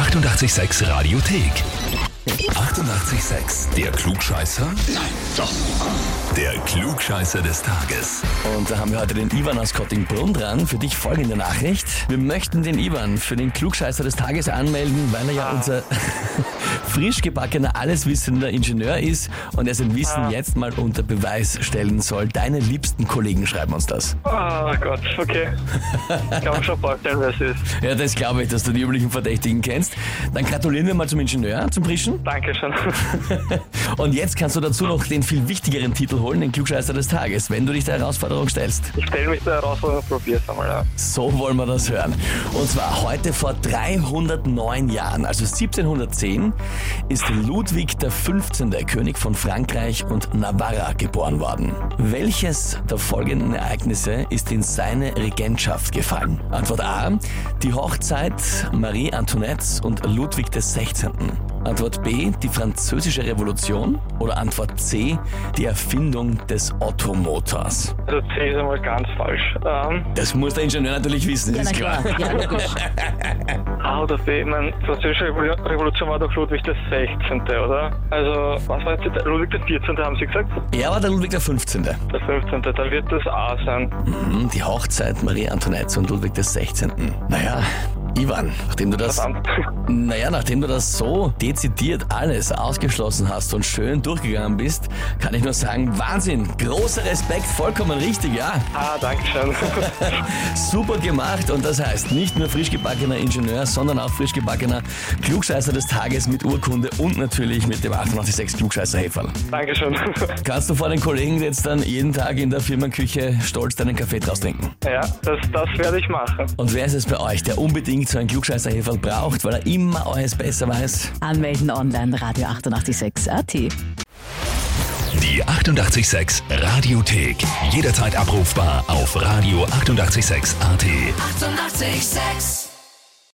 886 Radiothek. 88,6. Der Klugscheißer? Nein, doch. Der Klugscheißer des Tages. Und da haben wir heute den Ivan aus Kottingbrunn dran. Für dich folgende Nachricht. Wir möchten den Ivan für den Klugscheißer des Tages anmelden, weil er ja unser frisch gebackener, alleswissender Ingenieur ist und er sein Wissen jetzt mal unter Beweis stellen soll. Deine liebsten Kollegen schreiben uns das. Oh Gott, okay. Kann man schon vorstellen, wer es ist. Ja, das glaube ich, dass du die üblichen Verdächtigen kennst. Dann gratulieren wir mal zum Ingenieur, zum Frischen. Dankeschön. Und jetzt kannst du dazu noch den viel wichtigeren Titel holen, den Klugscheißer des Tages, wenn du dich der Herausforderung stellst. Ich stelle mich der Herausforderung es einmal. Ja. So wollen wir das hören. Und zwar heute vor 309 Jahren, also 1710, ist Ludwig XV., König von Frankreich und Navarra, geboren worden. Welches der folgenden Ereignisse ist in seine Regentschaft gefallen? Antwort A. Die Hochzeit Marie Antoinettes und Ludwig XVI. Antwort B, die französische Revolution oder Antwort C, die Erfindung des Ottomotors. Also C ist einmal ganz falsch. Ähm, Das muss der Ingenieur natürlich wissen, Ja, ist klar. klar. Ja, logisch. A oder B, ich meine, französische Revolu- Revolution war doch Ludwig der 16., oder? Also, was war jetzt? Ludwig der 14. haben Sie gesagt? Er war der Ludwig XV. Der 15. Dann wird das A sein. Hm, Die Hochzeit Marie Antoinette und Ludwig XVI. Naja, Ivan, nachdem du das, Verdammt. naja, nachdem du das so dezidiert alles ausgeschlossen hast und schön durchgegangen bist, kann ich nur sagen, Wahnsinn, großer Respekt, vollkommen richtig, ja. Ah, danke schön. Super gemacht und das heißt nicht nur frisch gebackener Ingenieur, sondern auch frisch gebackener Klugscheißer des Tages mit Urkunde und natürlich mit dem 886 Klugscheißer Heferl. Dankeschön. Kannst du vor den Kollegen jetzt dann jeden Tag in der Firmenküche stolz deinen Kaffee draus trinken? Ja, das, das werde ich machen. Und wer ist es bei euch, der unbedingt so einen klugscheißer Heferl braucht, weil er immer alles besser weiß? Anmelden online, Radio 886 AT. Die 88,6 Radiothek. Jederzeit abrufbar auf radio886.at. 88,6. Eighty-eight, sex.